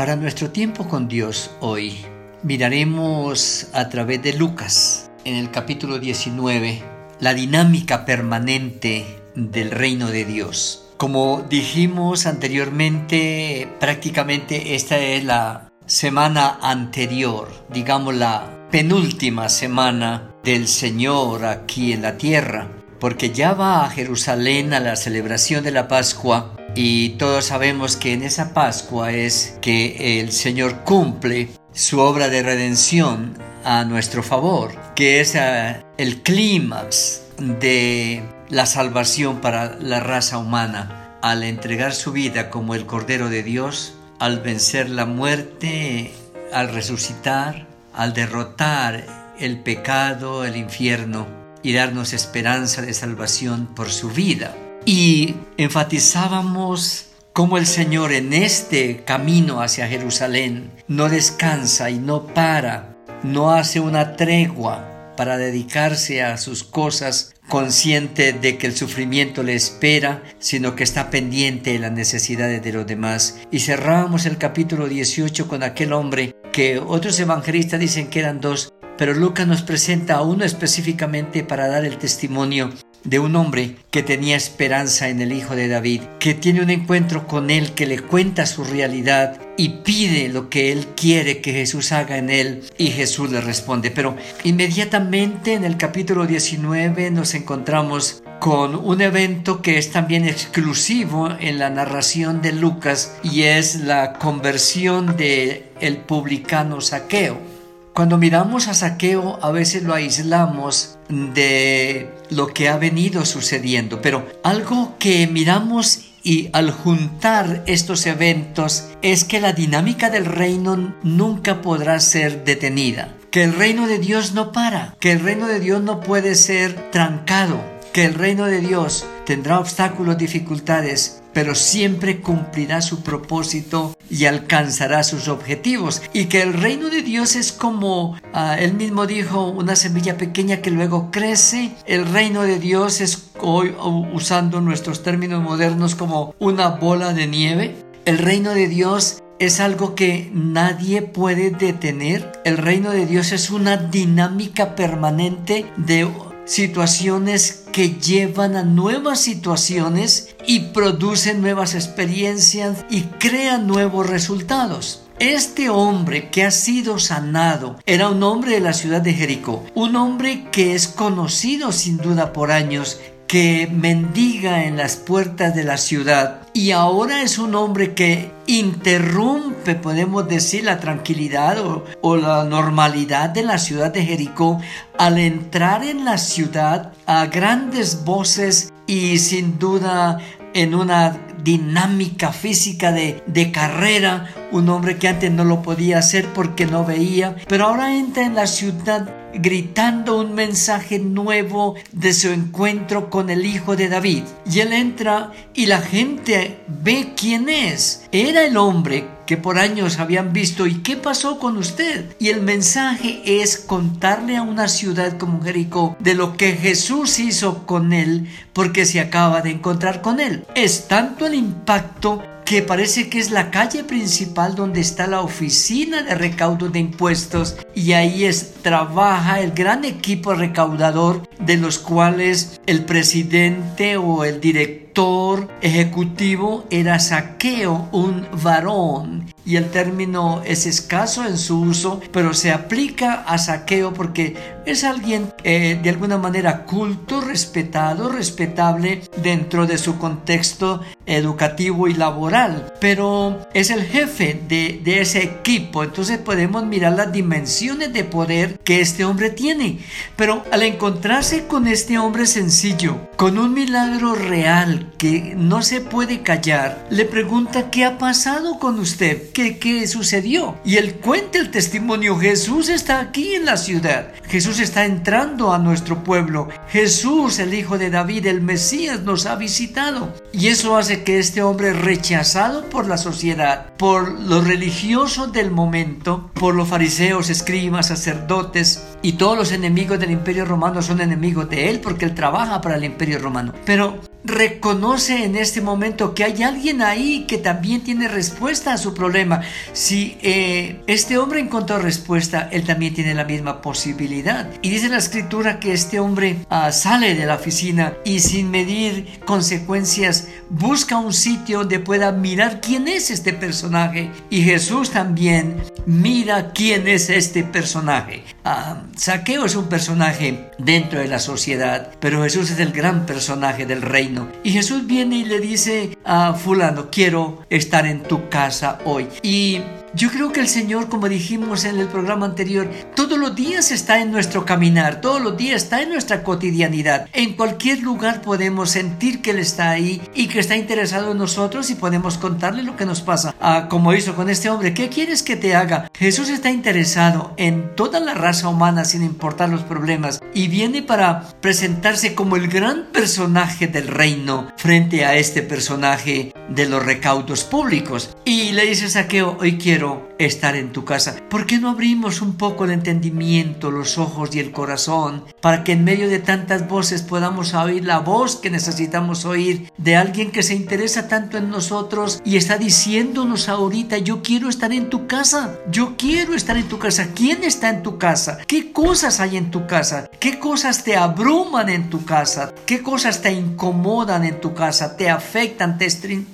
Para nuestro tiempo con Dios hoy, miraremos a través de Lucas, en el capítulo 19, la dinámica permanente del reino de Dios. Como dijimos anteriormente, prácticamente esta es la semana anterior, digamos la penúltima semana del Señor aquí en la tierra, porque ya va a Jerusalén a la celebración de la Pascua y todos sabemos que en esa Pascua es que el Señor cumple su obra de redención a nuestro favor, que es eh, el clímax de la salvación para la raza humana al entregar su vida como el Cordero de Dios, al vencer la muerte, al resucitar, al derrotar el pecado, el infierno y darnos esperanza de salvación por su vida. Y enfatizábamos cómo el Señor en este camino hacia Jerusalén no descansa y no para, no hace una tregua para dedicarse a sus cosas consciente de que el sufrimiento le espera, sino que está pendiente de las necesidades de los demás. Y cerramos el capítulo 18 con aquel hombre que otros evangelistas dicen que eran dos, pero Lucas nos presenta a uno específicamente para dar el testimonio de un hombre que tenía esperanza en el Hijo de David, que tiene un encuentro con él, que le cuenta su realidad y pide lo que él quiere que Jesús haga en él y Jesús le responde. Pero inmediatamente en el capítulo 19 nos encontramos con un evento que es también exclusivo en la narración de Lucas y es la conversión de el publicano Saqueo. Cuando miramos a Saqueo a veces lo aislamos de lo que ha venido sucediendo, pero algo que miramos y al juntar estos eventos es que la dinámica del reino nunca podrá ser detenida, que el reino de Dios no para, que el reino de Dios no puede ser trancado, que el reino de Dios tendrá obstáculos, dificultades, pero siempre cumplirá su propósito y alcanzará sus objetivos. Y que el reino de Dios es como ah, él mismo dijo, una semilla pequeña que luego crece. El reino de Dios es hoy, usando nuestros términos modernos, como una bola de nieve. El reino de Dios es algo que nadie puede detener. El reino de Dios es una dinámica permanente de situaciones que llevan a nuevas situaciones y producen nuevas experiencias y crean nuevos resultados. Este hombre que ha sido sanado era un hombre de la ciudad de Jericó, un hombre que es conocido sin duda por años que mendiga en las puertas de la ciudad. Y ahora es un hombre que interrumpe, podemos decir, la tranquilidad o, la normalidad de la ciudad de Jericó al entrar en la ciudad a grandes voces y sin duda en una dinámica física de, carrera, un hombre que antes no lo podía hacer porque no veía, pero ahora entra en la ciudad gritando un mensaje nuevo de su encuentro con el Hijo de David. Y él entra y la gente ve quién es. Era el hombre que por años habían visto y qué pasó con usted. Y el mensaje es contarle a una ciudad como Jericó de lo que Jesús hizo con él porque se acaba de encontrar con él. Es tanto el impacto que parece que es la calle principal donde está la oficina de recaudo de impuestos y ahí es, trabaja el gran equipo recaudador de los cuales el presidente o el director ejecutivo era Saqueo, un varón. Y el término es escaso en su uso, pero se aplica a saqueo porque es alguien eh, de alguna manera culto, respetado, respetable dentro de su contexto educativo y laboral, pero es el jefe de, de ese equipo, entonces podemos mirar las dimensiones de poder que este hombre tiene, pero al encontrarse con este hombre sencillo, con un milagro real que no se puede callar, le pregunta qué ha pasado con usted, qué, sucedió. Y él cuenta el testimonio, Jesús está aquí en la ciudad, Jesús está entrando a nuestro pueblo, Jesús, el Hijo de David, el Mesías, nos ha visitado. Y eso hace que este hombre rechazado por la sociedad, por los religiosos del momento, por los fariseos, escribas, sacerdotes y todos los enemigos del imperio romano son enemigos de él porque él trabaja para el imperio romano. Pero reconoce en este momento que hay alguien ahí que también tiene respuesta a su problema. Si eh, este hombre encontró respuesta, él también tiene la misma posibilidad. Y dice la escritura que este hombre ah, sale de la oficina y sin medir consecuencias busca un sitio donde pueda mirar quién es este personaje. Y Jesús también mira quién es este personaje. Ah, Saqueo es un personaje dentro de la sociedad, pero Jesús es el gran personaje del reino. Y Jesús viene y le dice a fulano, quiero estar en tu casa hoy. Y yo creo que el Señor, como dijimos en el programa anterior, todos los días está en nuestro caminar, todos los días está en nuestra cotidianidad. En cualquier lugar podemos sentir que Él está ahí y que está interesado en nosotros y podemos contarle lo que nos pasa. Ah, como hizo con este hombre, ¿qué quieres que te haga? Jesús está interesado en toda la raza humana sin importar los problemas y viene para presentarse como el gran personaje del reino frente a este personaje de los recaudos públicos. Y le dice Saqueo, hoy quiero estar en tu casa. ¿Por qué no abrimos un poco el entendimiento, los ojos y el corazón para que en medio de tantas voces podamos oír la voz que necesitamos oír de alguien que se interesa tanto en nosotros y está diciéndonos ahorita, yo quiero estar en tu casa, yo quiero estar en tu casa. ¿Quién está en tu casa? ¿Qué cosas hay en tu casa? ¿Qué cosas te abruman en tu casa? ¿Qué cosas te incomodan en tu casa? ¿Te afectan? ¿Te,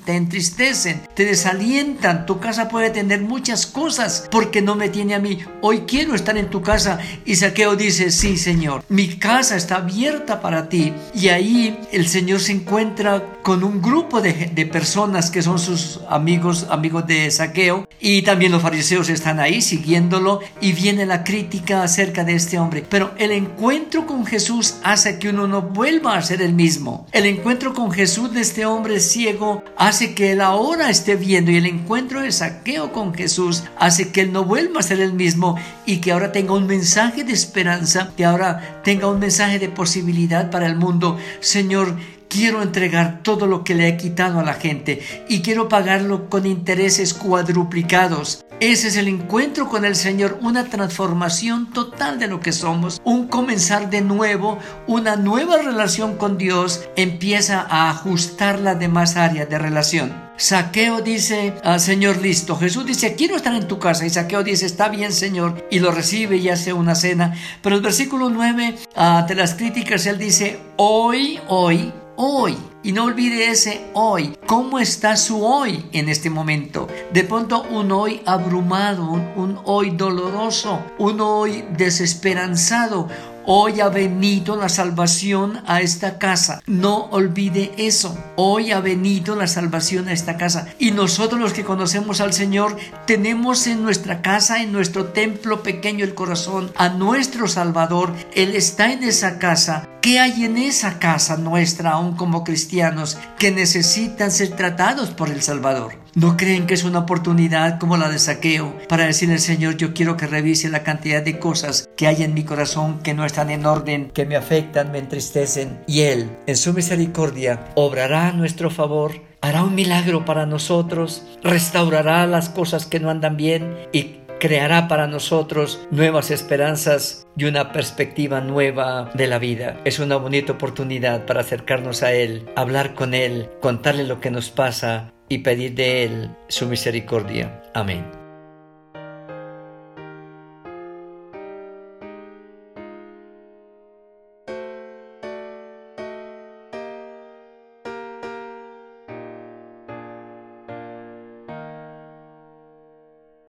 te entristecen? ¿Te desalientan? Tu casa puede tener muchas cosas porque no me tiene a mí. Hoy quiero estar en tu casa. Y Saqueo dice, sí, Señor, mi casa está abierta para ti. Y ahí el Señor se encuentra con un grupo de, personas que son sus amigos, amigos de Saqueo. Y también los fariseos están ahí siguiéndolo y viene la crítica acerca de este hombre. Pero el encuentro con Jesús hace que uno no vuelva a ser el mismo. El encuentro con Jesús de este hombre ciego hace que él ahora esté viendo y el encuentro de Saqueo con Jesús hace que él no vuelva a ser el mismo y que ahora tenga un mensaje de esperanza, que ahora tenga un mensaje de posibilidad para el mundo. Señor, quiero entregar todo lo que le he quitado a la gente y quiero pagarlo con intereses cuadruplicados. Ese es el encuentro con el Señor, una transformación total de lo que somos, un comenzar de nuevo, una nueva relación con Dios empieza a ajustar las demás áreas de relación. Saqueo dice, ah, Señor, listo. Jesús dice, quiero estar en tu casa. Y Saqueo dice, está bien, Señor. Y lo recibe y hace una cena. Pero el versículo 9 ah, de las críticas, él dice, hoy, hoy, hoy. Y no olvide ese hoy. ¿Cómo está su hoy en este momento? De pronto un hoy abrumado, un hoy doloroso, un hoy desesperanzado, Hoy ha venido la salvación a esta casa. No olvide eso. Hoy ha venido la salvación a esta casa. Y nosotros los que conocemos al Señor tenemos en nuestra casa, en nuestro templo pequeño el corazón, a nuestro Salvador. Él está en esa casa. ¿Qué hay en esa casa nuestra aún como cristianos que necesitan ser tratados por el Salvador? ¿No creen que es una oportunidad como la de saqueo para decirle al Señor, yo quiero que revise la cantidad de cosas que hay en mi corazón que no están en orden, que me afectan, me entristecen? Y Él, en su misericordia, obrará a nuestro favor hará un milagro para nosotros, restaurará las cosas que no andan bien y creará para nosotros nuevas esperanzas y una perspectiva nueva de la vida. Es una bonita oportunidad para acercarnos a Él, hablar con Él, contarle lo que nos pasa y pedir de Él su misericordia. Amén.